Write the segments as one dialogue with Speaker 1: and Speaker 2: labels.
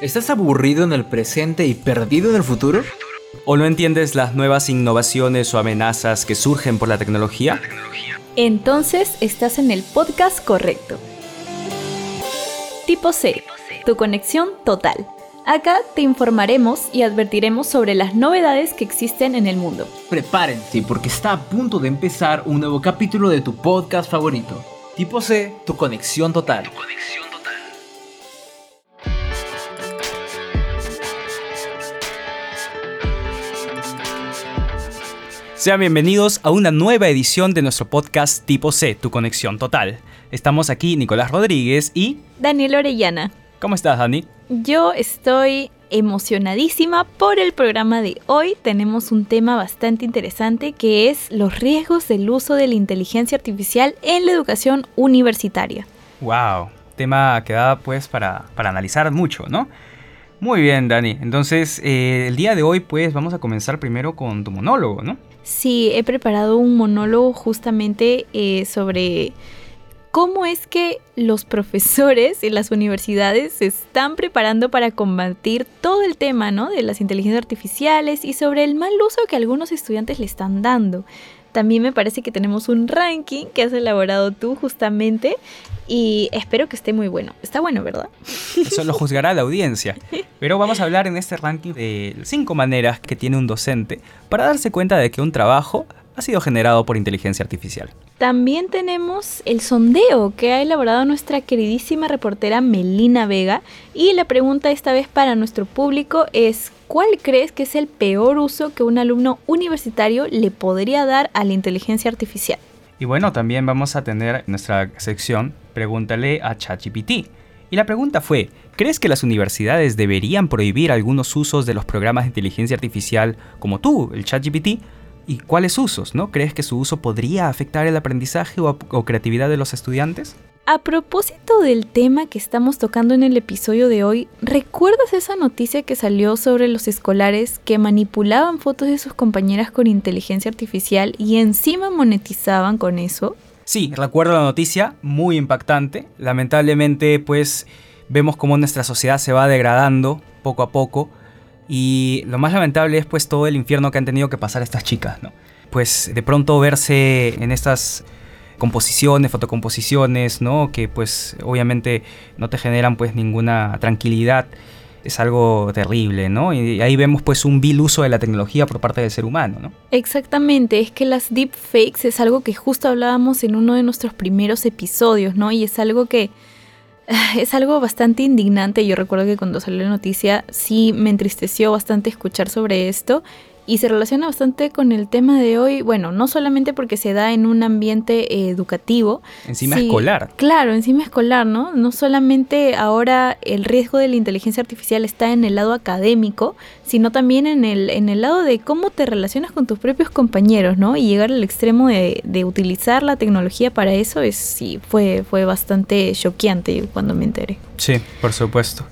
Speaker 1: ¿Estás aburrido en el presente y perdido en el futuro?
Speaker 2: ¿O no entiendes las nuevas innovaciones o amenazas que surgen por la tecnología?
Speaker 3: Entonces estás en el podcast correcto. Tipo C, tu conexión total. Acá te informaremos y advertiremos sobre las novedades que existen en el mundo.
Speaker 1: Prepárense porque está a punto de empezar un nuevo capítulo de tu podcast favorito. Tipo C, tu conexión total.
Speaker 2: Sean bienvenidos a una nueva edición de nuestro podcast Tipo C, tu conexión total. Estamos aquí Nicolás Rodríguez y...
Speaker 3: Daniel Orellana.
Speaker 2: ¿Cómo estás, Dani?
Speaker 3: Yo estoy emocionadísima por el programa de hoy. Tenemos un tema bastante interesante que es los riesgos del uso de la inteligencia artificial en la educación universitaria.
Speaker 2: ¡Wow! Tema que da pues para, para analizar mucho, ¿no? Muy bien, Dani. Entonces, eh, el día de hoy pues vamos a comenzar primero con tu monólogo, ¿no?
Speaker 3: Sí, he preparado un monólogo justamente eh, sobre cómo es que los profesores en las universidades se están preparando para combatir todo el tema ¿no? de las inteligencias artificiales y sobre el mal uso que algunos estudiantes le están dando. También me parece que tenemos un ranking que has elaborado tú justamente y espero que esté muy bueno. Está bueno, ¿verdad?
Speaker 2: Eso lo juzgará la audiencia. Pero vamos a hablar en este ranking de cinco maneras que tiene un docente para darse cuenta de que un trabajo ha sido generado por inteligencia artificial.
Speaker 3: También tenemos el sondeo que ha elaborado nuestra queridísima reportera Melina Vega y la pregunta esta vez para nuestro público es ¿cuál crees que es el peor uso que un alumno universitario le podría dar a la inteligencia artificial?
Speaker 2: Y bueno, también vamos a tener nuestra sección Pregúntale a ChatGPT. Y la pregunta fue, ¿crees que las universidades deberían prohibir algunos usos de los programas de inteligencia artificial como tú, el ChatGPT? ¿Y cuáles usos? ¿no? ¿Crees que su uso podría afectar el aprendizaje o, o creatividad de los estudiantes?
Speaker 3: A propósito del tema que estamos tocando en el episodio de hoy, ¿recuerdas esa noticia que salió sobre los escolares que manipulaban fotos de sus compañeras con inteligencia artificial y encima monetizaban con eso?
Speaker 2: Sí, recuerdo la noticia, muy impactante. Lamentablemente, pues vemos cómo nuestra sociedad se va degradando poco a poco y lo más lamentable es pues todo el infierno que han tenido que pasar estas chicas, ¿no? Pues de pronto verse en estas composiciones, fotocomposiciones, ¿no? Que pues obviamente no te generan pues ninguna tranquilidad. Es algo terrible, ¿no? Y ahí vemos pues un vil uso de la tecnología por parte del ser humano, ¿no?
Speaker 3: Exactamente, es que las deepfakes es algo que justo hablábamos en uno de nuestros primeros episodios, ¿no? Y es algo que es algo bastante indignante. Yo recuerdo que cuando salió la noticia sí me entristeció bastante escuchar sobre esto y se relaciona bastante con el tema de hoy, bueno, no solamente porque se da en un ambiente eh, educativo.
Speaker 2: Encima escolar.
Speaker 3: Claro, encima escolar, ¿no? No solamente ahora el riesgo de la inteligencia artificial está en el lado académico, sino también en el, en el lado de cómo te relacionas con tus propios compañeros, ¿no? Y llegar al extremo de, de utilizar la tecnología para eso es, sí, fue, fue bastante choqueante cuando me enteré.
Speaker 2: Sí, por supuesto.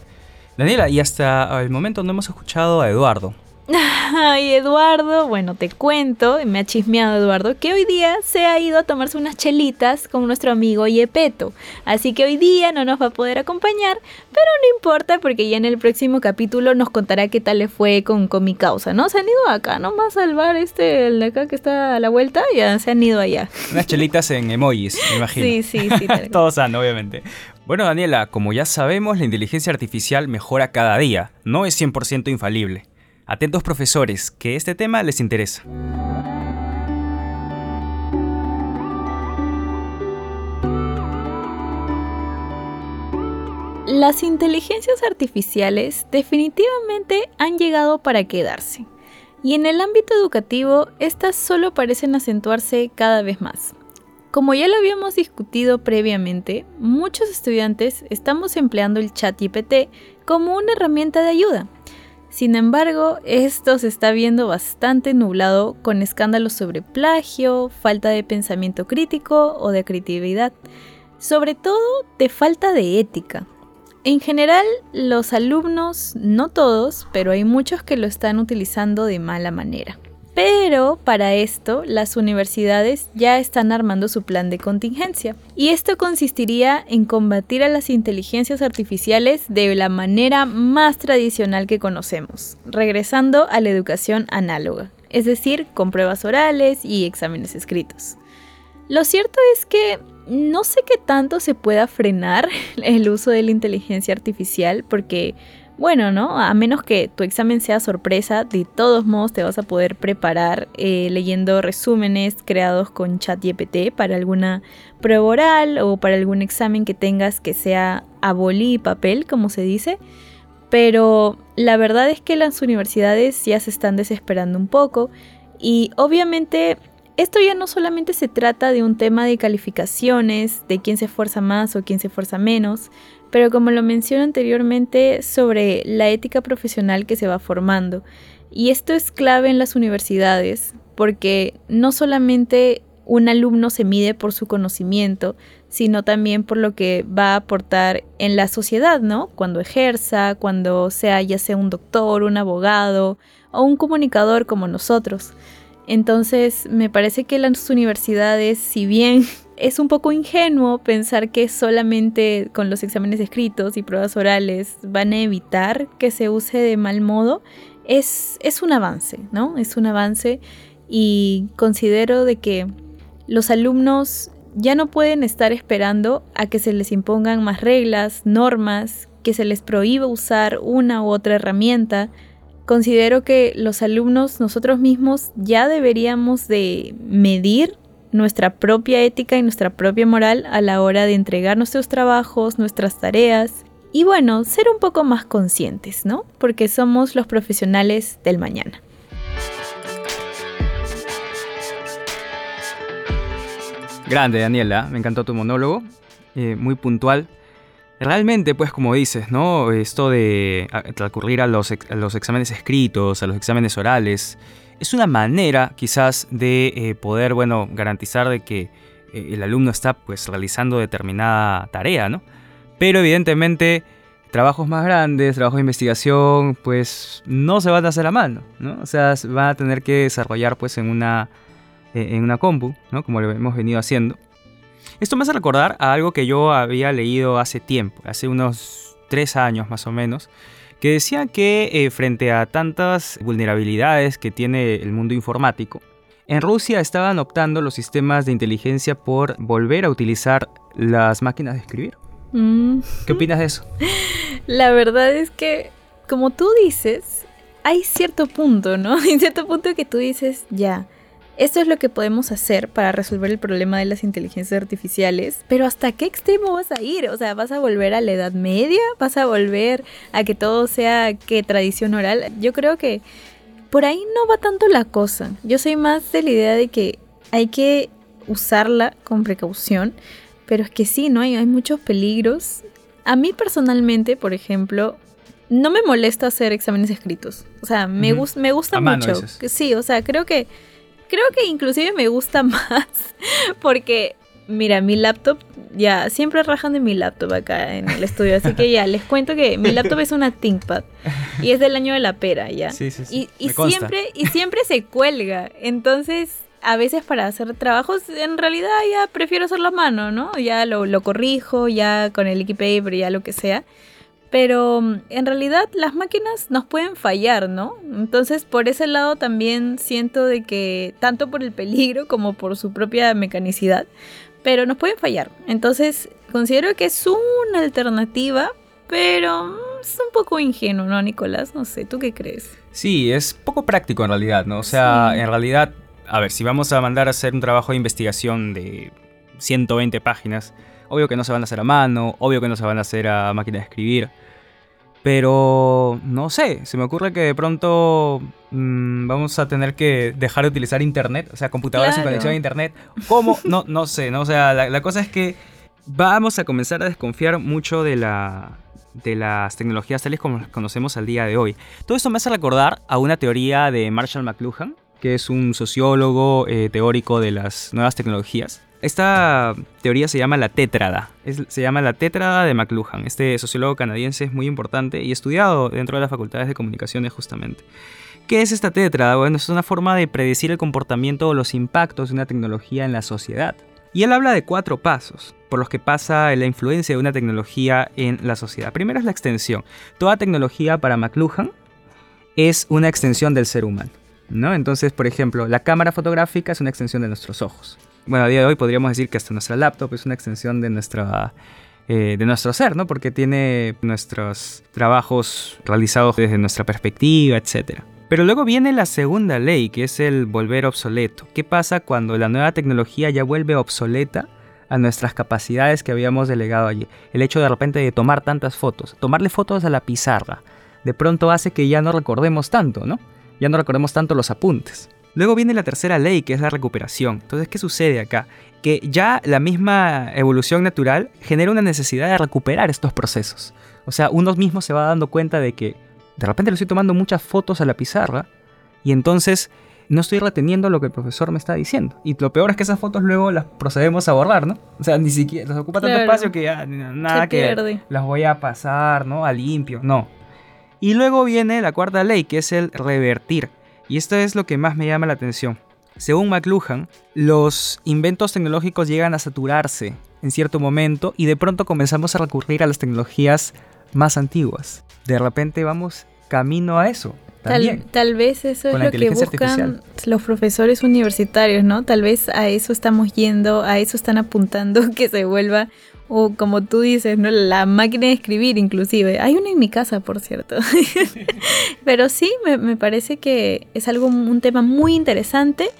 Speaker 2: Daniela, y hasta el momento no hemos escuchado a Eduardo.
Speaker 3: Ay, Eduardo, bueno, te cuento, me ha chismeado Eduardo, que hoy día se ha ido a tomarse unas chelitas con nuestro amigo Yepeto. Así que hoy día no nos va a poder acompañar, pero no importa porque ya en el próximo capítulo nos contará qué tal le fue con, con mi causa, ¿no? Se han ido acá nomás al bar este, el de acá que está a la vuelta, ya se han ido allá.
Speaker 2: Unas chelitas en emojis, me imagino.
Speaker 3: Sí, sí, sí.
Speaker 2: Todo sano, obviamente. Bueno, Daniela, como ya sabemos, la inteligencia artificial mejora cada día, no es 100% infalible. Atentos profesores, que este tema les interesa.
Speaker 3: Las inteligencias artificiales definitivamente han llegado para quedarse. Y en el ámbito educativo, estas solo parecen acentuarse cada vez más. Como ya lo habíamos discutido previamente, muchos estudiantes estamos empleando el chat GPT como una herramienta de ayuda, sin embargo, esto se está viendo bastante nublado con escándalos sobre plagio, falta de pensamiento crítico o de creatividad, sobre todo de falta de ética. En general, los alumnos, no todos, pero hay muchos que lo están utilizando de mala manera. Pero para esto las universidades ya están armando su plan de contingencia. Y esto consistiría en combatir a las inteligencias artificiales de la manera más tradicional que conocemos, regresando a la educación análoga, es decir, con pruebas orales y exámenes escritos. Lo cierto es que no sé qué tanto se pueda frenar el uso de la inteligencia artificial porque bueno, ¿no? A menos que tu examen sea sorpresa, de todos modos te vas a poder preparar eh, leyendo resúmenes creados con ChatGPT para alguna prueba oral o para algún examen que tengas que sea a y papel, como se dice. Pero la verdad es que las universidades ya se están desesperando un poco y obviamente esto ya no solamente se trata de un tema de calificaciones, de quién se esfuerza más o quién se esfuerza menos, pero como lo mencioné anteriormente, sobre la ética profesional que se va formando. Y esto es clave en las universidades, porque no solamente un alumno se mide por su conocimiento, sino también por lo que va a aportar en la sociedad, ¿no? Cuando ejerza, cuando sea ya sea un doctor, un abogado o un comunicador como nosotros. Entonces, me parece que las universidades, si bien es un poco ingenuo pensar que solamente con los exámenes escritos y pruebas orales van a evitar que se use de mal modo, es, es un avance, ¿no? Es un avance y considero de que los alumnos ya no pueden estar esperando a que se les impongan más reglas, normas, que se les prohíba usar una u otra herramienta. Considero que los alumnos nosotros mismos ya deberíamos de medir nuestra propia ética y nuestra propia moral a la hora de entregar nuestros trabajos, nuestras tareas y bueno, ser un poco más conscientes, ¿no? Porque somos los profesionales del mañana.
Speaker 2: Grande, Daniela, me encantó tu monólogo, eh, muy puntual. Realmente, pues como dices, ¿no? Esto de recurrir a los, a los exámenes escritos, a los exámenes orales, es una manera quizás de eh, poder, bueno, garantizar de que eh, el alumno está pues realizando determinada tarea, ¿no? Pero evidentemente trabajos más grandes, trabajos de investigación, pues no se van a hacer a mano, ¿no? O sea, van a tener que desarrollar pues en una, eh, en una compu, ¿no? Como lo hemos venido haciendo. Esto me hace recordar a algo que yo había leído hace tiempo, hace unos tres años más o menos, que decía que eh, frente a tantas vulnerabilidades que tiene el mundo informático, en Rusia estaban optando los sistemas de inteligencia por volver a utilizar las máquinas de escribir. Mm. ¿Qué opinas de eso?
Speaker 3: La verdad es que, como tú dices, hay cierto punto, ¿no? Hay cierto punto que tú dices, ya, esto es lo que podemos hacer para resolver el problema de las inteligencias artificiales, pero ¿hasta qué extremo vas a ir? O sea, ¿vas a volver a la Edad Media? ¿Vas a volver a que todo sea que tradición oral? Yo creo que por ahí no va tanto la cosa. Yo soy más de la idea de que hay que usarla con precaución, pero es que sí, ¿no? Hay, hay muchos peligros. A mí personalmente, por ejemplo, no me molesta hacer exámenes escritos. O sea, me, me gusta mucho. Sí, o sea, creo que creo que inclusive me gusta más porque, mira, mi laptop, ya, siempre rajan de mi laptop acá en el estudio, así que ya, les cuento que mi laptop es una ThinkPad y es del año de la pera, ¿ya?
Speaker 2: Sí, sí,
Speaker 3: sí. Y, siempre, y siempre se cuelga, entonces... A veces para hacer trabajos, en realidad ya prefiero hacerlo a mano, ¿no? Ya lo, lo corrijo, ya con el Equipaper, ya lo que sea pero mm, en realidad las máquinas nos pueden fallar, ¿no? Entonces por ese lado también siento de que tanto por el peligro como por su propia mecanicidad, pero nos pueden fallar. Entonces considero que es una alternativa, pero mm, es un poco ingenuo, ¿no, Nicolás? No sé, ¿tú qué crees?
Speaker 2: Sí, es poco práctico en realidad, ¿no? O sea, en realidad, a ver, si vamos a mandar a hacer un trabajo de investigación de 120 páginas, obvio que no se van a hacer a mano, obvio que no se van a hacer a máquina de escribir. Pero no sé, se me ocurre que de pronto mm, vamos a tener que dejar de utilizar internet, o sea, computadoras sin conexión a internet. ¿Cómo? No, no sé, ¿no? O sea, la, cosa es que vamos a comenzar a desconfiar mucho de, la, de las tecnologías tales como las conocemos al día de hoy. Todo esto me hace recordar a una teoría de Marshall McLuhan, que es un sociólogo eh, teórico de las nuevas tecnologías Esta teoría se llama la tétrada. se llama la tétrada de McLuhan. Este sociólogo canadiense es muy importante y estudiado dentro de las facultades de comunicaciones justamente. ¿Qué es esta tétrada? Bueno, es una forma de predecir el comportamiento o los impactos de una tecnología en la sociedad. Y él habla de cuatro pasos por los que pasa la influencia de una tecnología en la sociedad. Primero es la extensión. Toda tecnología para McLuhan es una extensión del ser humano. ¿no? Entonces, por ejemplo, la cámara fotográfica es una extensión de nuestros ojos bueno, a día de hoy podríamos decir que hasta nuestra laptop es una extensión de, nuestra, eh, de nuestro ser, ¿no? Porque tiene nuestros trabajos realizados desde nuestra perspectiva, etc. Pero luego viene la segunda ley, que es el volver obsoleto. ¿Qué pasa cuando la nueva tecnología ya vuelve obsoleta a nuestras capacidades que habíamos delegado allí? El hecho de repente de tomar tantas fotos, tomarle fotos a la pizarra, de pronto hace que ya no recordemos tanto, ¿no? Ya no recordemos tanto los apuntes. Luego viene la tercera ley, que es la recuperación. Entonces, ¿qué sucede acá? Que ya la misma evolución natural genera una necesidad de recuperar estos procesos. O sea, uno mismo se va dando cuenta de que de repente le estoy tomando muchas fotos a la pizarra y entonces no estoy reteniendo lo que el profesor me está diciendo. Y lo peor es que esas fotos luego las procedemos a borrar, ¿no? O sea, ni siquiera las ocupa tanto espacio que ya nada que las voy a pasar, ¿no? A limpio, no. Y luego viene la cuarta ley, que es el revertir. Y esto es lo que más me llama la atención. Según McLuhan, los inventos tecnológicos llegan a saturarse en cierto momento y de pronto comenzamos a recurrir a las tecnologías más antiguas. De repente vamos camino a eso.
Speaker 3: Tal, tal, vez eso es lo que buscan los profesores universitarios, ¿no? Tal vez a eso estamos yendo, a eso están apuntando, que se vuelva o como tú dices, ¿no? La máquina de escribir inclusive. Hay una en mi casa, por cierto. pero sí, me, parece que es algo, un tema muy interesante.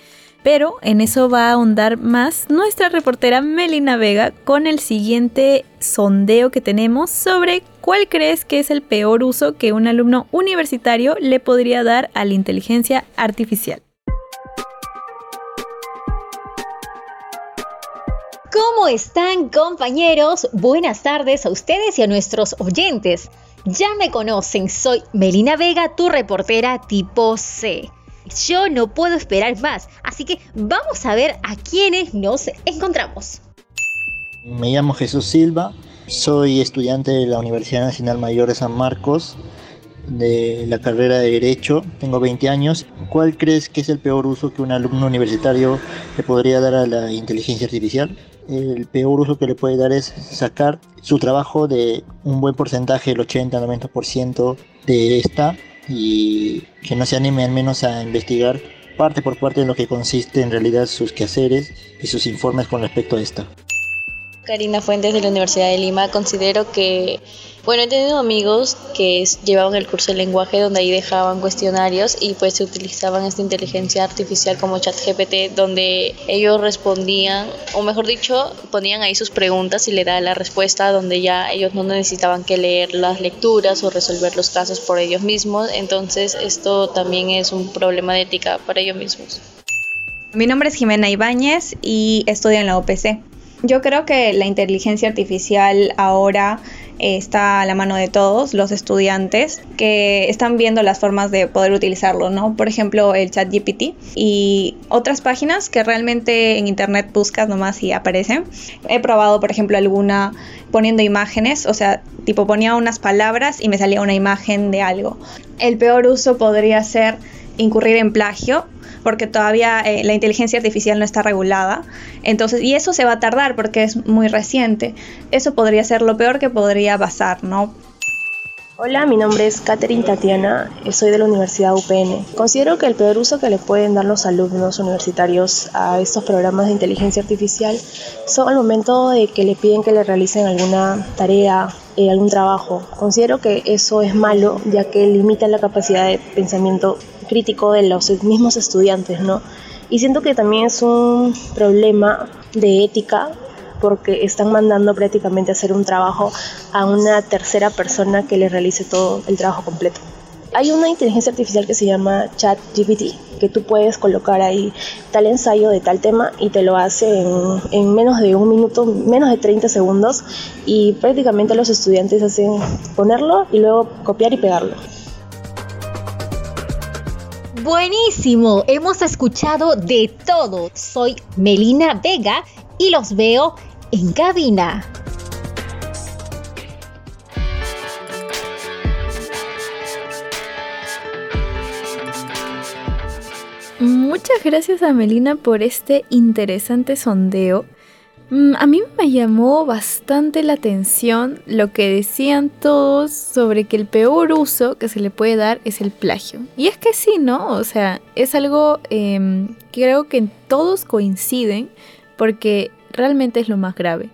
Speaker 3: Pero en eso va a ahondar más nuestra reportera Melina Vega con el siguiente sondeo que tenemos sobre cuál crees que es el peor uso que un alumno universitario le podría dar a la inteligencia artificial.
Speaker 4: ¿Cómo están compañeros? Buenas tardes a ustedes y a nuestros oyentes. Ya me conocen, soy Melina Vega, tu reportera tipo C. Yo no puedo esperar más, así que vamos a ver a quiénes nos encontramos.
Speaker 5: Me llamo Jesús Silva, soy estudiante de la Universidad Nacional Mayor de San Marcos, de la carrera de Derecho, tengo 20 años. ¿Cuál crees que es el peor uso que un alumno universitario le podría dar a la inteligencia artificial? El peor uso que le puede dar es sacar su trabajo de un buen porcentaje, el 80-90% de esta, y que no se anime al menos a investigar parte por parte de lo que consiste en realidad sus quehaceres y sus informes con respecto a esta.
Speaker 6: Karina Fuentes de la Universidad de Lima, considero que bueno, he tenido amigos que llevaban el curso de lenguaje donde ahí dejaban cuestionarios y pues se utilizaban esta inteligencia artificial como ChatGPT donde ellos respondían, o mejor dicho, ponían ahí sus preguntas y le daban la respuesta donde ya ellos no necesitaban que leer las lecturas o resolver los casos por ellos mismos. Entonces esto también es un problema de ética para ellos mismos.
Speaker 7: Mi nombre es Jimena Ibáñez y estudio en la OPC. Yo creo que la inteligencia artificial ahora está a la mano de todos los estudiantes que están viendo las formas de poder utilizarlo, ¿no? Por ejemplo, el chat GPT y otras páginas que realmente en internet buscas nomás y aparecen. He probado, por ejemplo, alguna poniendo imágenes, o sea, tipo ponía unas palabras y me salía una imagen de algo. El peor uso podría ser incurrir en plagio porque todavía eh, la inteligencia artificial no está regulada. Entonces, y eso se va a tardar porque es muy reciente. Eso podría ser lo peor que podría pasar, ¿no?
Speaker 8: Hola, mi nombre es Catherine Tatiana, soy de la Universidad UPN. Considero que el peor uso que le pueden dar los alumnos universitarios a estos programas de inteligencia artificial son al momento de que le piden que le realicen alguna tarea, eh, algún trabajo. Considero que eso es malo ya que limita la capacidad de pensamiento crítico de los mismos estudiantes, ¿no? Y siento que también es un problema de ética porque están mandando prácticamente hacer un trabajo a una tercera persona que le realice todo el trabajo completo. Hay una inteligencia artificial que se llama ChatGPT, que tú puedes colocar ahí tal ensayo de tal tema y te lo hace en, en, menos de un minuto, menos de 30 segundos y prácticamente los estudiantes hacen ponerlo y luego copiar y pegarlo.
Speaker 4: Buenísimo, hemos escuchado de todo. Soy Melina Vega y los veo en cabina.
Speaker 3: Muchas gracias a Melina por este interesante sondeo. Mm, a mí me llamó bastante la atención lo que decían todos sobre que el peor uso que se le puede dar es el plagio. Y es que sí, ¿no? O sea, es algo eh, creo que todos coinciden porque realmente es lo más grave.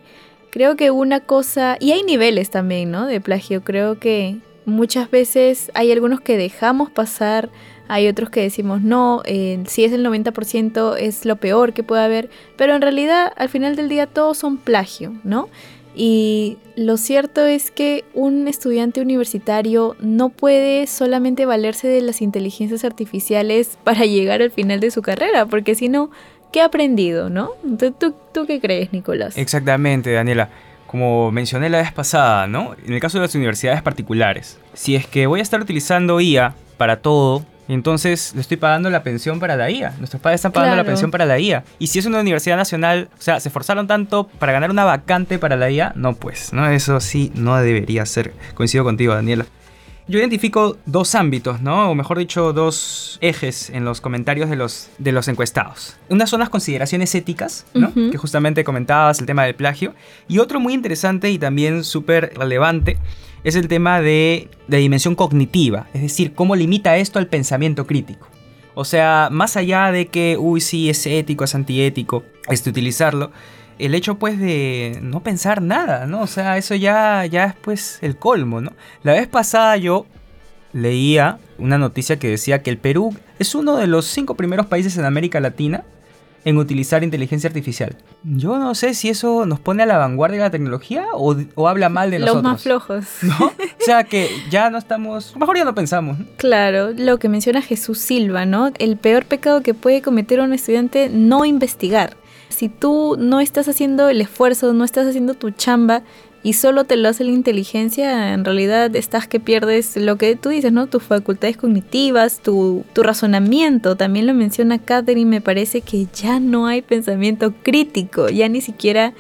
Speaker 3: Creo que una cosa, y hay niveles también, ¿no? De plagio. Creo que muchas veces hay algunos que dejamos pasar hay otros que decimos no, eh, si es el 90% es lo peor que puede haber, pero en realidad al final del día todos son plagio, ¿no? Y lo cierto es que un estudiante universitario no puede solamente valerse de las inteligencias artificiales para llegar al final de su carrera, porque si no, ¿qué ha aprendido, no? ¿Tú, tú qué crees, Nicolás?
Speaker 2: Exactamente, Daniela como mencioné la vez pasada, ¿no? En el caso de las universidades particulares, si es que voy a estar utilizando IA para todo, entonces le estoy pagando la pensión para la IA. Nuestros padres están pagando la pensión para la IA. Y si es una universidad nacional, o sea, se esforzaron tanto para ganar una vacante para la IA, no pues, ¿no? Eso sí no debería ser. Coincido contigo, Daniela. Yo identifico dos ámbitos, ¿no? O mejor dicho, dos ejes en los comentarios de los, de los encuestados. Una son las consideraciones éticas, ¿no? Que justamente comentabas el tema del plagio. Y otro muy interesante y también súper relevante es el tema de la dimensión cognitiva, es decir, cómo limita esto al pensamiento crítico. O sea, más allá de que, uy, sí, es ético, es antiético, este, utilizarlo, el hecho pues de no pensar nada, ¿no? O sea, eso ya, ya es pues el colmo, ¿no? La vez pasada yo leía una noticia que decía que el Perú es uno de los cinco primeros países en América Latina en utilizar inteligencia artificial. Yo no sé si eso nos pone a la vanguardia de la tecnología o, habla mal de nosotros.
Speaker 3: Los más flojos.
Speaker 2: ¿No? O sea que ya no estamos, mejor ya no pensamos.
Speaker 3: Claro, lo que menciona Jesús Silva, ¿no? El peor pecado que puede cometer un estudiante, no investigar. Si tú no estás haciendo el esfuerzo, no estás haciendo tu chamba, y solo te lo hace la inteligencia, en realidad estás que pierdes lo que tú dices, ¿no? Tus facultades cognitivas, tu, razonamiento. También lo menciona Catherine, me parece que ya no hay pensamiento crítico, ya ni siquiera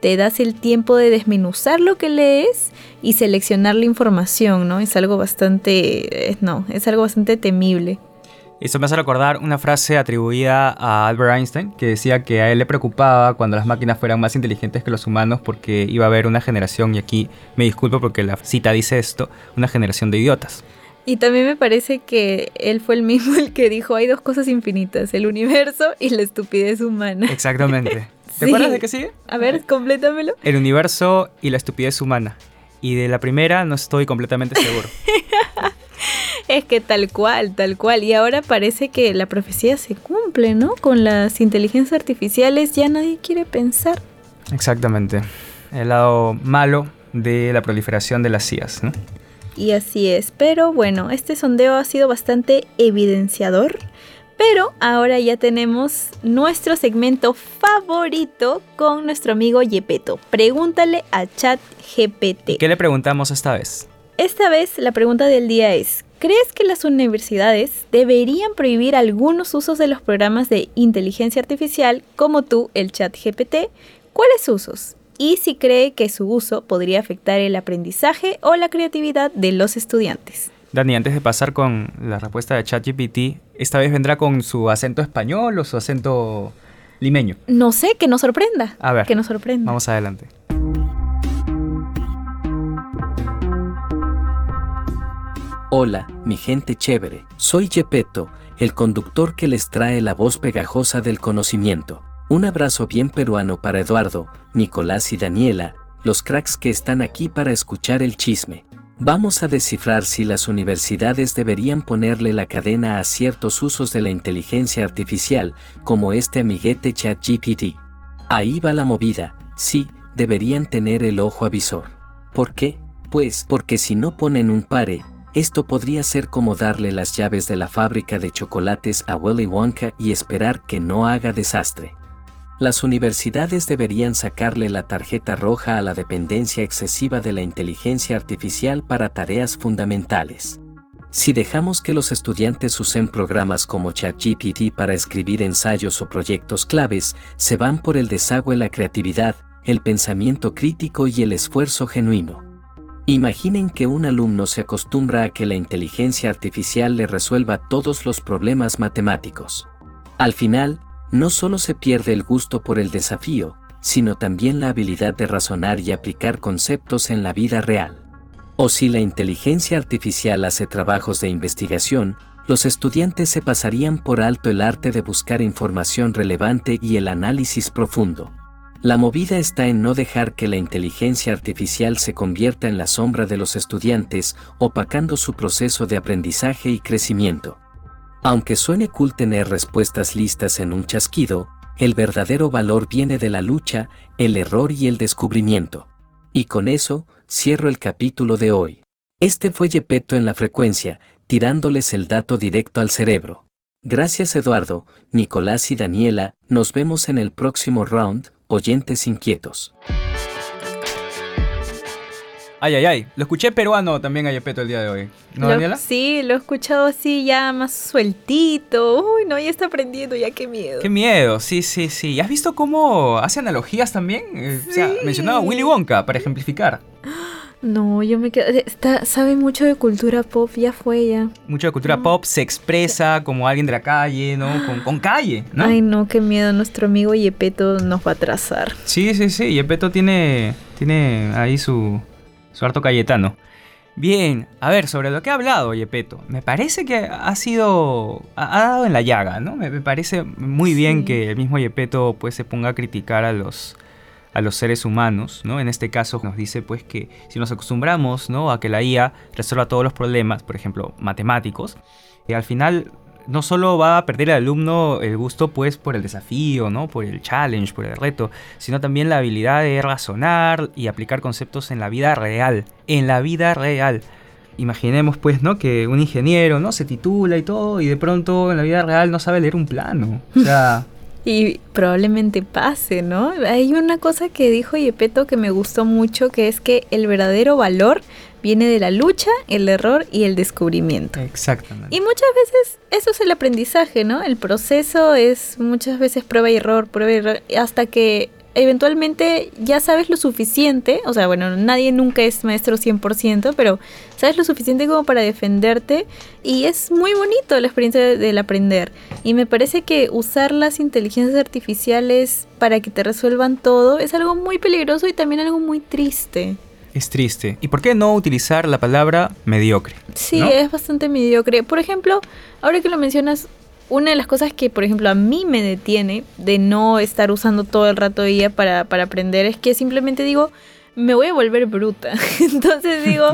Speaker 3: te das el tiempo de desmenuzar lo que lees y seleccionar la información, ¿no? Es algo bastante, eh, no, es algo bastante temible.
Speaker 2: Esto me hace recordar una frase atribuida a Albert Einstein que decía que a él le preocupaba cuando las máquinas fueran más inteligentes que los humanos porque iba a haber una generación, y aquí me disculpo porque la cita dice esto, una generación de idiotas.
Speaker 3: Y también me parece que él fue el mismo el que dijo hay dos cosas infinitas, el universo y la estupidez humana.
Speaker 2: Exactamente. ¿Te acuerdas de qué sigue?
Speaker 3: A ver, complétamelo.
Speaker 2: El universo y la estupidez humana. Y de la primera no estoy completamente seguro.
Speaker 3: Es que tal cual, tal cual. Y ahora parece que la profecía se cumple, ¿no? Con las inteligencias artificiales ya nadie quiere pensar.
Speaker 2: Exactamente. El lado malo de la proliferación de las CIAs, ¿no?
Speaker 3: Y así es. Pero bueno, este sondeo ha sido bastante evidenciador. Pero ahora ya tenemos nuestro segmento favorito con nuestro amigo Yepeto. Pregúntale a ChatGPT.
Speaker 2: ¿Qué le preguntamos esta vez?
Speaker 3: Esta vez la pregunta del día es, ¿crees que las universidades deberían prohibir algunos usos de los programas de inteligencia artificial como tú, el chat GPT? ¿Cuáles usos? Y si cree que su uso podría afectar el aprendizaje o la creatividad de los estudiantes.
Speaker 2: Dani, antes de pasar con la respuesta de ChatGPT, ¿esta vez vendrá con su acento español o su acento limeño?
Speaker 3: No sé, que nos sorprenda.
Speaker 2: A ver.
Speaker 3: Que nos sorprenda.
Speaker 2: Vamos adelante.
Speaker 9: Hola, mi gente chévere. Soy Gepetto, el conductor que les trae la voz pegajosa del conocimiento. Un abrazo bien peruano para Eduardo, Nicolás y Daniela, los cracks que están aquí para escuchar el chisme. Vamos a descifrar si las universidades deberían ponerle la cadena a ciertos usos de la inteligencia artificial, como este amiguete ChatGPT. Ahí va la movida, sí, deberían tener el ojo avisor. ¿Por qué? Pues porque si no ponen un pare, esto podría ser como darle las llaves de la fábrica de chocolates a Willy Wonka y esperar que no haga desastre. Las universidades deberían sacarle la tarjeta roja a la dependencia excesiva de la inteligencia artificial para tareas fundamentales. Si dejamos que los estudiantes usen programas como ChatGPT para escribir ensayos o proyectos claves, se van por el desagüe la creatividad, el pensamiento crítico y el esfuerzo genuino. Imaginen que un alumno se acostumbra a que la inteligencia artificial le resuelva todos los problemas matemáticos. Al final, no solo se pierde el gusto por el desafío, sino también la habilidad de razonar y aplicar conceptos en la vida real. O si la inteligencia artificial hace trabajos de investigación, los estudiantes se pasarían por alto el arte de buscar información relevante y el análisis profundo. La movida está en no dejar que la inteligencia artificial se convierta en la sombra de los estudiantes, opacando su proceso de aprendizaje y crecimiento. Aunque suene cool tener respuestas listas en un chasquido, el verdadero valor viene de la lucha, el error y el descubrimiento. Y con eso, cierro el capítulo de hoy. Este fue Yepeto en la frecuencia, tirándoles el dato directo al cerebro. Gracias Eduardo, Nicolás y Daniela, nos vemos en el próximo round, oyentes inquietos.
Speaker 2: Ay, ay, ay. Lo escuché peruano también a Yepeto el día de hoy. ¿No,
Speaker 3: Lo-
Speaker 2: Daniela?
Speaker 3: Sí, lo he escuchado así ya más sueltito. Uy, no, ya está aprendiendo, ya qué miedo.
Speaker 2: Qué miedo, sí, sí, sí. ¿Y ¿Has visto cómo hace analogías también? Eh, O sea,
Speaker 3: Sí.
Speaker 2: mencionaba Willy Wonka para ejemplificar.
Speaker 3: No, yo me quedo. Está, sabe mucho de cultura pop, ya fue ya.
Speaker 2: Mucho de cultura pop se expresa como alguien de la calle, ¿no? Con, con calle, ¿no?
Speaker 3: Ay, no, qué miedo. Nuestro amigo Yepeto nos va a atrasar.
Speaker 2: Sí, sí, sí. Yepeto tiene, tiene ahí su, su harto cayetano. Bien, a ver, sobre lo que ha hablado Yepeto, me parece que ha sido. ha, ha dado en la llaga, ¿no? Me, me parece muy bien que el mismo Yepeto pues se ponga a criticar a los a los seres humanos, ¿no? En este caso nos dice pues que si nos acostumbramos, ¿no? A que la IA resuelva todos los problemas, por ejemplo, matemáticos, eh, al final no solo va a perder el alumno el gusto pues por el desafío, ¿no? Por el challenge, por el reto, sino también la habilidad de razonar y aplicar conceptos en la vida real, en la vida real. Imaginemos pues, ¿no? Que un ingeniero, ¿no? Se titula y todo y de pronto en la vida real no sabe leer un plano. O sea,
Speaker 3: Y probablemente pase, ¿no? Hay una cosa que dijo Yepeto que me gustó mucho, que es que el verdadero valor viene de la lucha, el error y el descubrimiento.
Speaker 2: exactamente.
Speaker 3: Y muchas veces eso es el aprendizaje, ¿no? El proceso es muchas veces prueba y error, prueba y error, hasta que eventualmente ya sabes lo suficiente, o sea, bueno, nadie nunca es maestro 100%, pero sabes lo suficiente como para defenderte y es muy bonito la experiencia de- del aprender. Y me parece que usar las inteligencias artificiales para que te resuelvan todo es algo muy peligroso y también algo muy triste.
Speaker 2: Es triste. ¿Y por qué no utilizar la palabra mediocre?
Speaker 3: Sí,
Speaker 2: ¿no?
Speaker 3: es bastante mediocre. Por ejemplo, ahora que lo mencionas, una de las cosas que, por ejemplo, a mí me detiene de no estar usando todo el rato IA para, para aprender es que simplemente digo, me voy a volver bruta. entonces digo,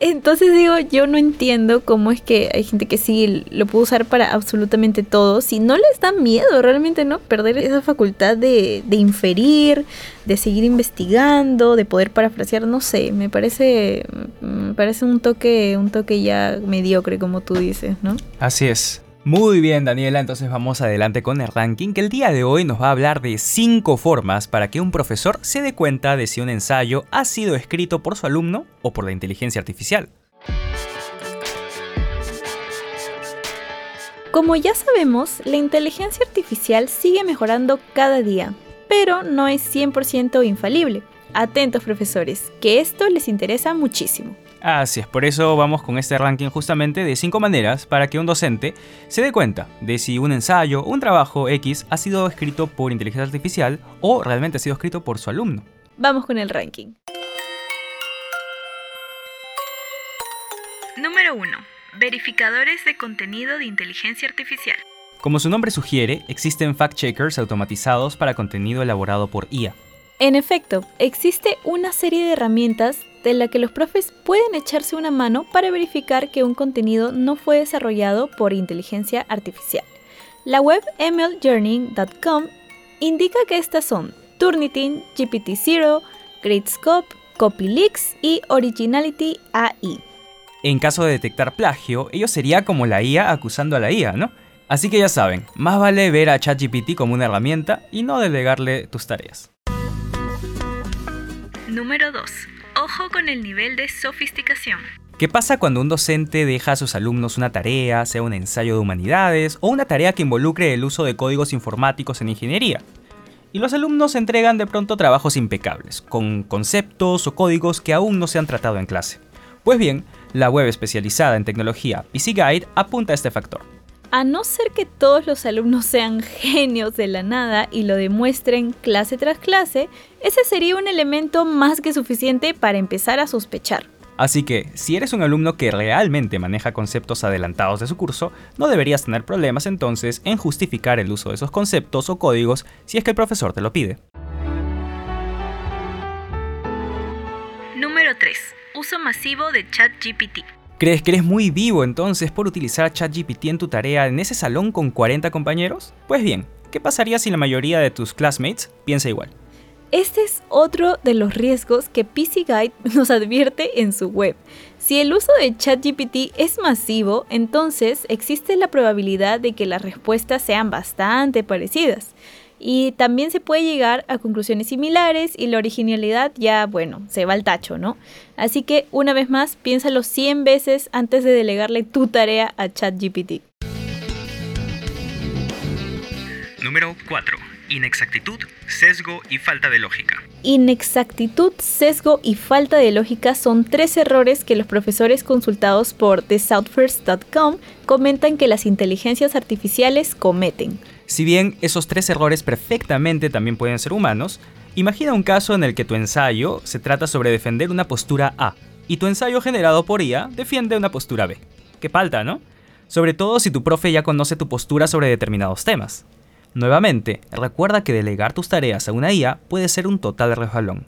Speaker 3: entonces digo, yo no entiendo cómo es que hay gente que sí lo puede usar para absolutamente todo. Si no les da miedo realmente, ¿no? Perder esa facultad de, de inferir, de seguir investigando, de poder parafrasear, no sé, me parece, me parece un toque, un toque ya mediocre, como tú dices, ¿no?
Speaker 2: Así es. Muy bien, Daniela, entonces vamos adelante con el ranking que el día de hoy nos va a hablar de 5 formas para que un profesor se dé cuenta de si un ensayo ha sido escrito por su alumno o por la inteligencia artificial.
Speaker 3: Como ya sabemos, la inteligencia artificial sigue mejorando cada día, pero no es 100% infalible. Atentos profesores, que esto les interesa muchísimo.
Speaker 2: Así es, por eso vamos con este ranking justamente de 5 maneras para que un docente se dé cuenta de si un ensayo o un trabajo X ha sido escrito por inteligencia artificial o realmente ha sido escrito por su alumno.
Speaker 3: Vamos con el ranking. Número 1. Verificadores de contenido de inteligencia artificial.
Speaker 2: Como su nombre sugiere, existen fact-checkers automatizados para contenido elaborado por IA.
Speaker 3: En efecto, existe una serie de herramientas de la que los profes pueden echarse una mano para verificar que un contenido no fue desarrollado por inteligencia artificial. La web mljourney.com indica que estas son Turnitin, GPT-0, Gradescope, CopyLeaks y Originality AI.
Speaker 2: En caso de detectar plagio, ello sería como la IA acusando a la IA, ¿no? Así que ya saben, más vale ver a ChatGPT como una herramienta y no delegarle tus tareas.
Speaker 3: Número 2. Ojo con el nivel de sofisticación.
Speaker 2: ¿Qué pasa cuando un docente deja a sus alumnos una tarea, sea un ensayo de humanidades o una tarea que involucre el uso de códigos informáticos en ingeniería? Y los alumnos entregan de pronto trabajos impecables, con conceptos o códigos que aún no se han tratado en clase. Pues bien, la web especializada en tecnología PC Guide apunta a este factor.
Speaker 3: A no ser que todos los alumnos sean genios de la nada y lo demuestren clase tras clase, ese sería un elemento más que suficiente para empezar a sospechar.
Speaker 2: Así que, si eres un alumno que realmente maneja conceptos adelantados de su curso, no deberías tener problemas entonces en justificar el uso de esos conceptos o códigos si es que el profesor te lo pide.
Speaker 3: Número 3. Uso masivo de ChatGPT.
Speaker 2: ¿Crees que eres muy vivo entonces por utilizar ChatGPT en tu tarea en ese salón con 40 compañeros? Pues bien, ¿qué pasaría si la mayoría de tus classmates piensa igual?
Speaker 3: Este es otro de los riesgos que PC Guide nos advierte en su web. Si el uso de ChatGPT es masivo, entonces existe la probabilidad de que las respuestas sean bastante parecidas. Y también se puede llegar a conclusiones similares y la originalidad ya, bueno, se va al tacho, ¿no? Así que una vez más, piénsalo 100 veces antes de delegarle tu tarea a ChatGPT.
Speaker 2: Número 4 inexactitud, sesgo y falta de lógica.
Speaker 3: Inexactitud, sesgo y falta de lógica son tres errores que los profesores consultados por thesouthfirst.com comentan que las inteligencias artificiales cometen.
Speaker 2: Si bien esos tres errores perfectamente también pueden ser humanos, imagina un caso en el que tu ensayo se trata sobre defender una postura A y tu ensayo generado por IA defiende una postura B. Qué falta, ¿no? Sobre todo si tu profe ya conoce tu postura sobre determinados temas. Nuevamente, recuerda que delegar tus tareas a una IA puede ser un total resbalón.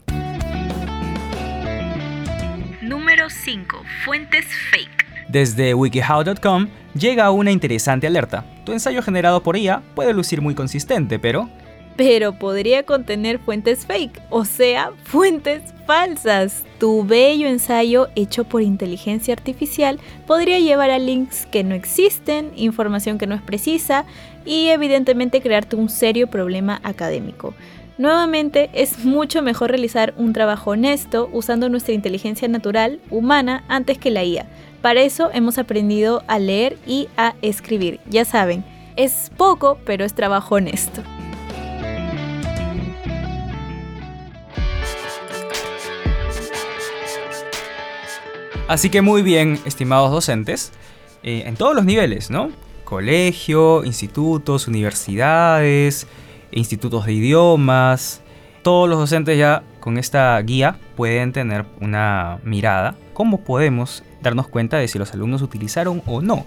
Speaker 3: Número 5. Fuentes fake.
Speaker 2: Desde wikihow.com llega una interesante alerta. Tu ensayo generado por IA puede lucir muy consistente, pero
Speaker 3: pero podría contener fuentes fake, o sea, fuentes falsas. Tu bello ensayo hecho por inteligencia artificial podría llevar a links que no existen, información que no es precisa y evidentemente crearte un serio problema académico. Nuevamente, es mucho mejor realizar un trabajo honesto usando nuestra inteligencia natural, humana, antes que la IA. Para eso hemos aprendido a leer y a escribir. Ya saben, es poco, pero es trabajo honesto.
Speaker 2: Así que muy bien, estimados docentes, eh, en todos los niveles, ¿no? Colegio, institutos, universidades, institutos de idiomas. Todos los docentes ya con esta guía pueden tener una mirada. ¿Cómo podemos darnos cuenta de si los alumnos utilizaron o no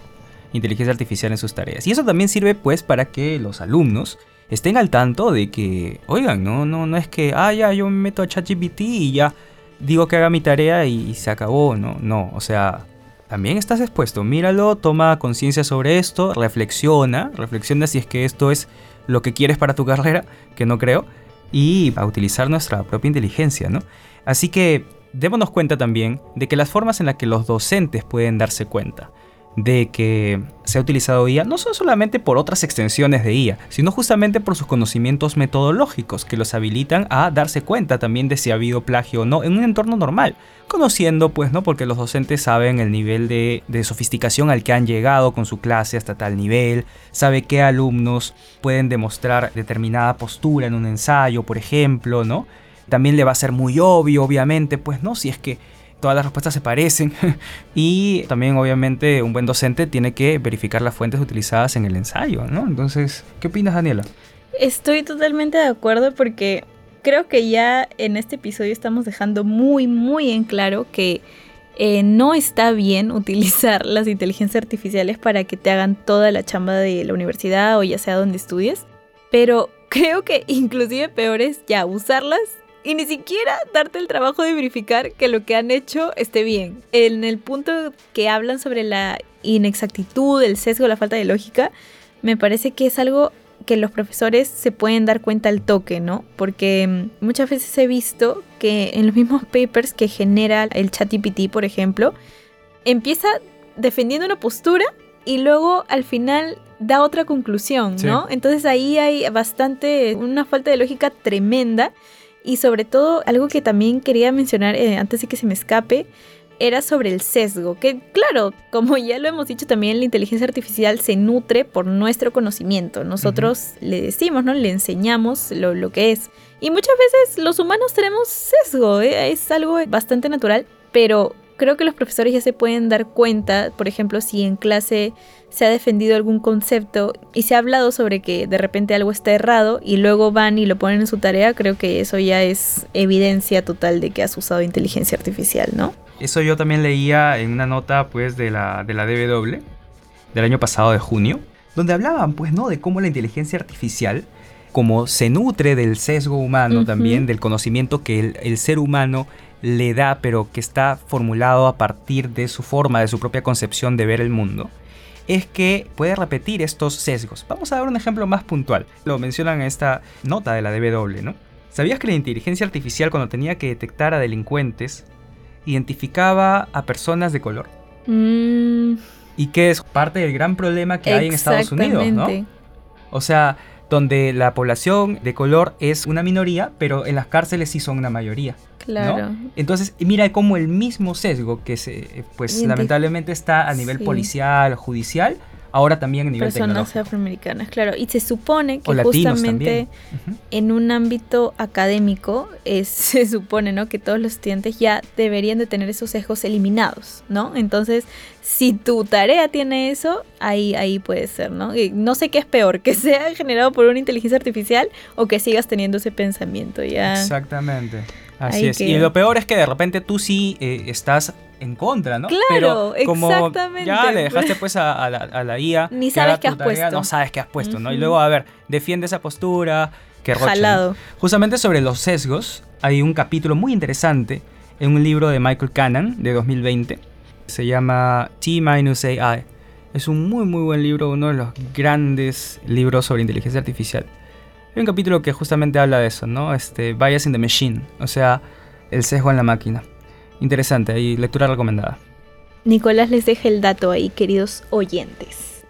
Speaker 2: inteligencia artificial en sus tareas? Y eso también sirve pues para que los alumnos estén al tanto de que, oigan, no, no, no es que, ah, ya, yo me meto a ChatGPT y ya digo que haga mi tarea y, se acabó, ¿no? No, o sea, también estás expuesto, míralo, toma conciencia sobre esto, reflexiona, reflexiona si es que esto es lo que quieres para tu carrera, que no creo, y a utilizar nuestra propia inteligencia, ¿no? Así que démonos cuenta también de que las formas en las que los docentes pueden darse cuenta de que se ha utilizado IA no son solamente por otras extensiones de IA, sino justamente por sus conocimientos metodológicos que los habilitan a darse cuenta también de si ha habido plagio o no en un entorno normal, conociendo pues no porque los docentes saben el nivel de, de sofisticación al que han llegado con su clase hasta tal nivel, sabe qué alumnos pueden demostrar determinada postura en un ensayo, por ejemplo, ¿no? También le va a ser muy obvio, obviamente, pues no, si es que todas las respuestas se parecen y también obviamente un buen docente tiene que verificar las fuentes utilizadas en el ensayo, ¿no? Entonces, ¿qué opinas Daniela?
Speaker 3: Estoy totalmente de acuerdo porque creo que ya en este episodio estamos dejando muy, muy en claro que eh, no está bien utilizar las inteligencias artificiales para que te hagan toda la chamba de la universidad o ya sea donde estudies, pero creo que inclusive peor es ya usarlas y ni siquiera darte el trabajo de verificar que lo que han hecho esté bien. En el punto que hablan sobre la inexactitud, el sesgo, la falta de lógica, me parece que es algo que los profesores se pueden dar cuenta al toque, ¿no? Porque mm, muchas veces he visto que en los mismos papers que genera el ChatGPT, por ejemplo, empieza defendiendo una postura y luego al final da otra conclusión, ¿no? Entonces ahí hay bastante, una falta de lógica tremenda y sobre todo, algo que también quería mencionar eh, antes de que se me escape, era sobre el sesgo, que claro, como ya lo hemos dicho también, la inteligencia artificial se nutre por nuestro conocimiento. Nosotros le decimos, ¿no? Le enseñamos lo, lo, que es. Y muchas veces los humanos tenemos sesgo, ¿eh? es algo bastante natural, pero creo que los profesores ya se pueden dar cuenta, por ejemplo, si en clase se ha defendido algún concepto y se ha hablado sobre que de repente algo está errado y luego van y lo ponen en su tarea, creo que eso ya es evidencia total de que has usado inteligencia artificial, ¿no?
Speaker 2: Eso yo también leía en una nota pues de la, de la DW del año pasado de junio, donde hablaban pues no de cómo la inteligencia artificial como se nutre del sesgo humano también, del conocimiento que el, el ser humano le da, pero que está formulado a partir de su forma, de su propia concepción de ver el mundo, es que puede repetir estos sesgos. Vamos a dar un ejemplo más puntual. Lo mencionan en esta nota de la DW, ¿no? ¿Sabías que la inteligencia artificial cuando tenía que detectar a delincuentes identificaba a personas de color?
Speaker 3: Mm.
Speaker 2: Y que es parte del gran problema que hay en Estados Unidos, ¿no? O sea, donde la población de color es una minoría, pero en las cárceles sí son una mayoría.
Speaker 3: Claro.
Speaker 2: Entonces, mira cómo el mismo sesgo que se, pues lamentablemente está a nivel policial, judicial, ahora también a nivel
Speaker 3: Personas afroamericanas, claro. Y se supone que justamente en un ámbito académico es, se supone, ¿no? Que todos los estudiantes ya deberían de tener esos sesgos eliminados, ¿no? Entonces, si tu tarea tiene eso, ahí, ahí puede ser, ¿no? Y no sé qué es peor, que sea generado por una inteligencia artificicial o que sigas teniendo ese pensamiento, ya.
Speaker 2: Exactamente. Así es. Y lo peor es que de repente tú sí eh, estás en contra, ¿no?
Speaker 3: Claro,
Speaker 2: Pero como
Speaker 3: exactamente.
Speaker 2: ya le dejaste pues a, la, IA.
Speaker 3: Ni sabes qué has puesto.
Speaker 2: No sabes qué has puesto, ¿no? Y luego, a ver, defiende esa postura. Que
Speaker 3: Jalado.
Speaker 2: Justamente sobre los sesgos, hay un capítulo muy interesante en un libro de Michael Cannon de 2020. Se llama T-AI. Es un muy, muy buen libro, uno de los grandes libros sobre inteligencia artificial. Hay un capítulo que justamente habla de eso, ¿no? Este, bias in the machine, o sea, el sesgo en la máquina. Interesante, ahí lectura recomendada.
Speaker 3: Nicolás les deja el dato ahí, queridos oyentes.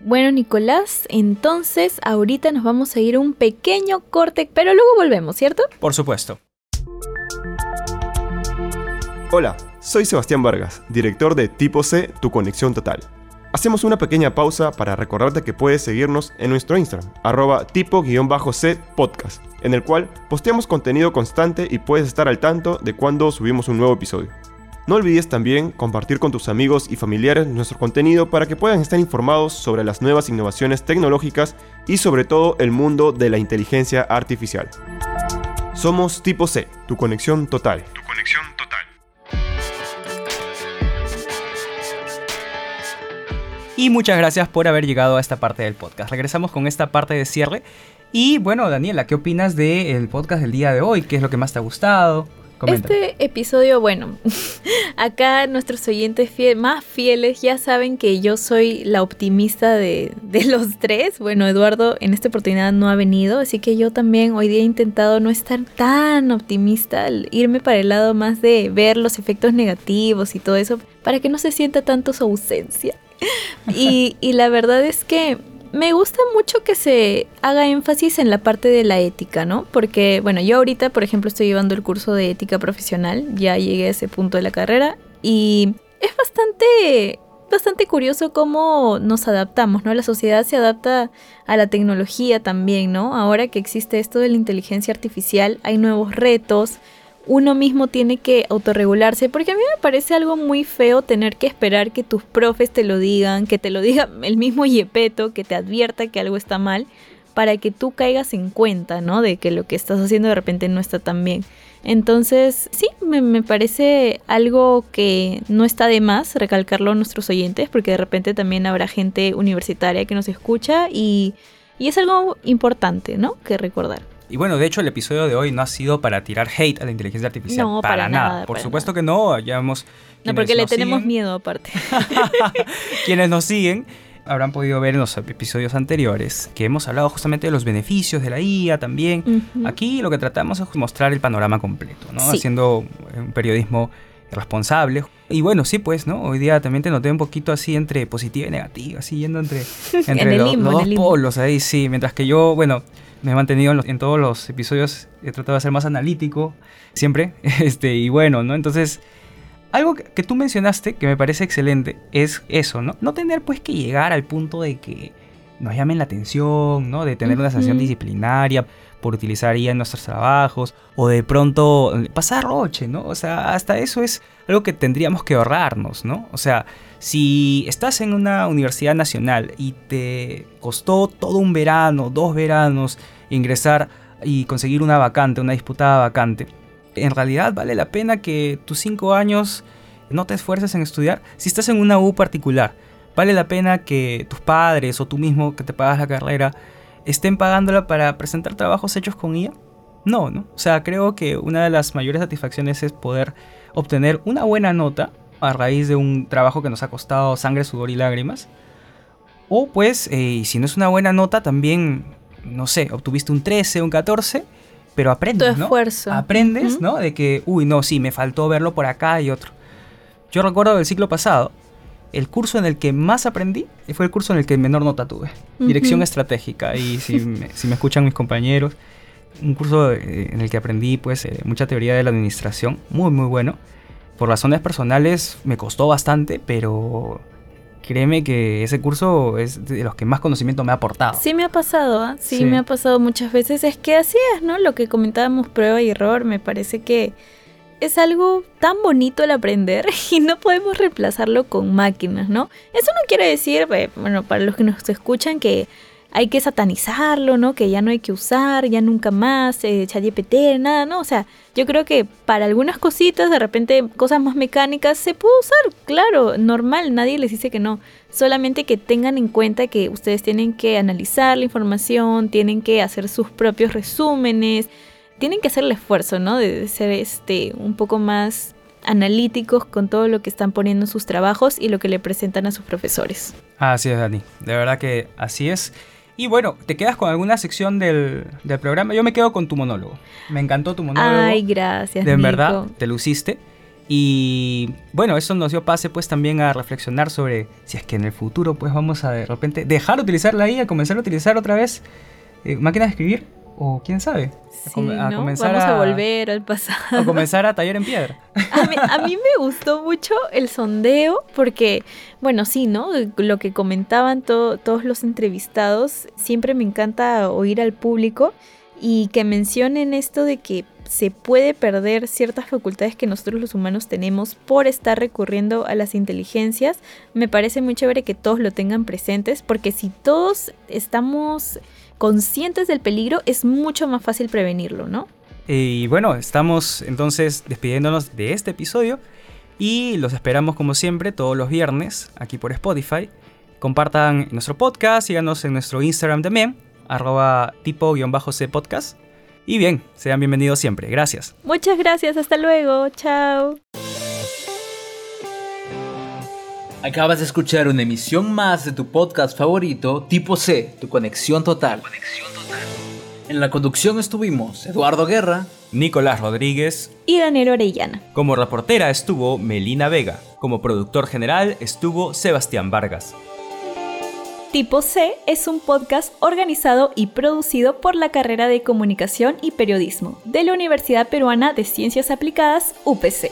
Speaker 3: Bueno, Nicolás, entonces ahorita nos vamos a ir a un pequeño corte, pero luego volvemos, ¿cierto?
Speaker 2: Por supuesto.
Speaker 10: Hola, soy Sebastián Vargas, director de Tipo C, Tu Conexión Total. Hacemos una pequeña pausa para recordarte que puedes seguirnos en nuestro Instagram, arroba tipo-c podcast, en el cual posteamos contenido constante y puedes estar al tanto de cuando subimos un nuevo episodio. No olvides también compartir con tus amigos y familiares nuestro contenido para que puedan estar informados sobre las nuevas innovaciones tecnológicas y sobre todo el mundo de la inteligencia artificial. Somos Tipo C, tu conexión total. Tu conexión
Speaker 2: Y muchas gracias por haber llegado a esta parte del podcast. Regresamos con esta parte de cierre. Y bueno, Daniela, ¿qué opinas del podcast del día de hoy? ¿Qué es lo que más te ha gustado?
Speaker 3: Este episodio, bueno, acá nuestros oyentes más fieles ya saben que yo soy la optimista de, de, los tres. Bueno, Eduardo en esta oportunidad no ha venido, así que yo también hoy día he intentado no estar tan optimista, irme para el lado más de ver los efectos negativos y todo eso, para que no se sienta tanto su ausencia. y, la verdad es que me gusta mucho que se haga énfasis en la parte de la ética, ¿no? Porque, bueno, yo ahorita, por ejemplo, estoy llevando el curso de ética profesional, ya llegué a ese punto de la carrera y es bastante, bastante curioso cómo nos adaptamos, ¿no? La sociedad se adapta a la tecnología también, ¿no? Ahora que existe esto de la inteligencia artificial, hay nuevos retos, uno mismo tiene que autorregularse, porque a mí me parece algo muy feo tener que esperar que tus profes te lo digan, que te lo diga el mismo Yepeto, que te advierta que algo está mal, para que tú caigas en cuenta, ¿no? De que lo que estás haciendo de repente no está tan bien. Entonces, sí, me, parece algo que no está de más recalcarlo a nuestros oyentes, porque de repente también habrá gente universitaria que nos escucha y, y es algo importante, ¿no? Que recordar.
Speaker 2: Y bueno, de hecho el episodio de hoy no ha sido para tirar hate a la inteligencia artificial.
Speaker 3: No, para, nada.
Speaker 2: Por supuesto que no, ya hemos...
Speaker 3: No, porque le tenemos miedo aparte.
Speaker 2: quienes nos siguen habrán podido ver en los episodios anteriores que hemos hablado justamente de los beneficios de la IA también. Aquí lo que tratamos es mostrar el panorama completo, ¿no? Haciendo un periodismo responsable. Y bueno, sí, pues, ¿no? Hoy día también te noté un poquito así entre positiva y negativa, así yendo entre, entre los, dos polos ahí, sí. Mientras que yo, bueno, me he mantenido en, todos los episodios, he tratado de ser más analítico, siempre, este, y bueno, ¿no? Entonces, algo que tú mencionaste que me parece excelente es eso, ¿no? No tener pues que llegar al punto de que nos llamen la atención, ¿no? De tener una sanción disciplinaria por utilizar IA nuestros trabajos o de pronto pasar roche, ¿no? O sea, hasta eso es algo que tendríamos que ahorrarnos, ¿no? O sea, si estás en una universidad nacional y te costó todo un verano, dos veranos, ingresar y conseguir una vacante, una disputada vacante, en realidad vale la pena que tus cinco años no te esfuerces en estudiar si estás en una U particular. Vale la pena que tus padres o tú mismo que te pagas la carrera estén pagándola para presentar trabajos hechos con IA. No, ¿no? O sea, creo que una de las mayores satisfacciones es poder obtener una buena nota a raíz de un trabajo que nos ha costado sangre, sudor y lágrimas. O pues, eh, si no es una buena nota, también, no sé, obtuviste un 13, un 14, pero aprendes,
Speaker 3: tu esfuerzo.
Speaker 2: Aprendes, ¿no? De que, uy, no, sí, me faltó verlo por acá y otro. Yo recuerdo del ciclo pasado, el curso en el que más aprendí fue el curso en el que menor nota tuve. Dirección estratégica. Y si me, si me escuchan mis compañeros, un curso eh, en el que aprendí pues eh, mucha teoría de la administración, muy muy bueno. Por razones personales me costó bastante, pero créeme que ese curso es de los que más conocimiento me ha aportado.
Speaker 3: Sí me ha pasado, ¿ah? sí, me ha pasado muchas veces. Es que así es, ¿no? Lo que comentábamos, prueba y error, me parece que es algo tan bonito el aprender y no podemos reemplazarlo con máquinas, ¿no? Eso no quiere decir, eh, bueno, para los que nos escuchan, que hay que satanizarlo, ¿no? Que ya no hay que usar, ya nunca más, eh, ChatGPT, nada, ¿no? O sea, yo creo que para algunas cositas, de repente cosas más mecánicas, se puede usar, claro, normal, nadie les dice que no. Solamente que tengan en cuenta que ustedes tienen que analizar la información, tienen que hacer sus propios resúmenes, tienen que hacer el esfuerzo, ¿no? De ser este un poco más analíticos con todo lo que están poniendo en sus trabajos y lo que le presentan a sus profesores.
Speaker 2: Así es, Dani. De verdad que así es. Y bueno, ¿te quedas con alguna sección del, programa? Yo me quedo con tu monólogo. Me encantó tu monólogo.
Speaker 3: Ay, gracias.
Speaker 2: De verdad, te luciste. Y bueno, eso nos dio pase pues también a reflexionar sobre si es que en el futuro pues vamos a de repente dejar de utilizar la IA, comenzar a utilizar otra vez eh, máquinas de escribir o quién sabe,
Speaker 3: a, comenzar Vamos a, volver al pasado.
Speaker 2: A comenzar a tallar en piedra.
Speaker 3: A mí, me gustó mucho el sondeo porque, bueno, sí, ¿no? Lo que comentaban todos los entrevistados, siempre me encanta oír al público y que mencionen esto de que se puede perder ciertas facultades que nosotros los humanos tenemos por estar recurriendo a las inteligencias. Me parece muy chévere que todos lo tengan presentes porque si todos estamos conscientes del peligro, es mucho más fácil prevenirlo, ¿no?
Speaker 2: Y bueno, estamos entonces despidiéndonos de este episodio y los esperamos como siempre todos los viernes aquí por Spotify. Compartan nuestro podcast, síganos en nuestro Instagram también, arroba tipo-c podcast. Y bien, sean bienvenidos siempre. Gracias.
Speaker 3: Muchas gracias, hasta luego. Chao.
Speaker 1: Acabas de escuchar una emisión más de tu podcast favorito, Tipo C, tu conexión total. En la conducción estuvimos Eduardo Guerra,
Speaker 2: Nicolás Rodríguez
Speaker 3: y Daniel Orellana.
Speaker 2: Como reportera estuvo Melina Vega. Como productor general estuvo Sebastián Vargas.
Speaker 3: Tipo C es un podcast organizado y producido por la carrera de Comunicación y Periodismo de la Universidad Peruana de Ciencias Aplicadas, UPC.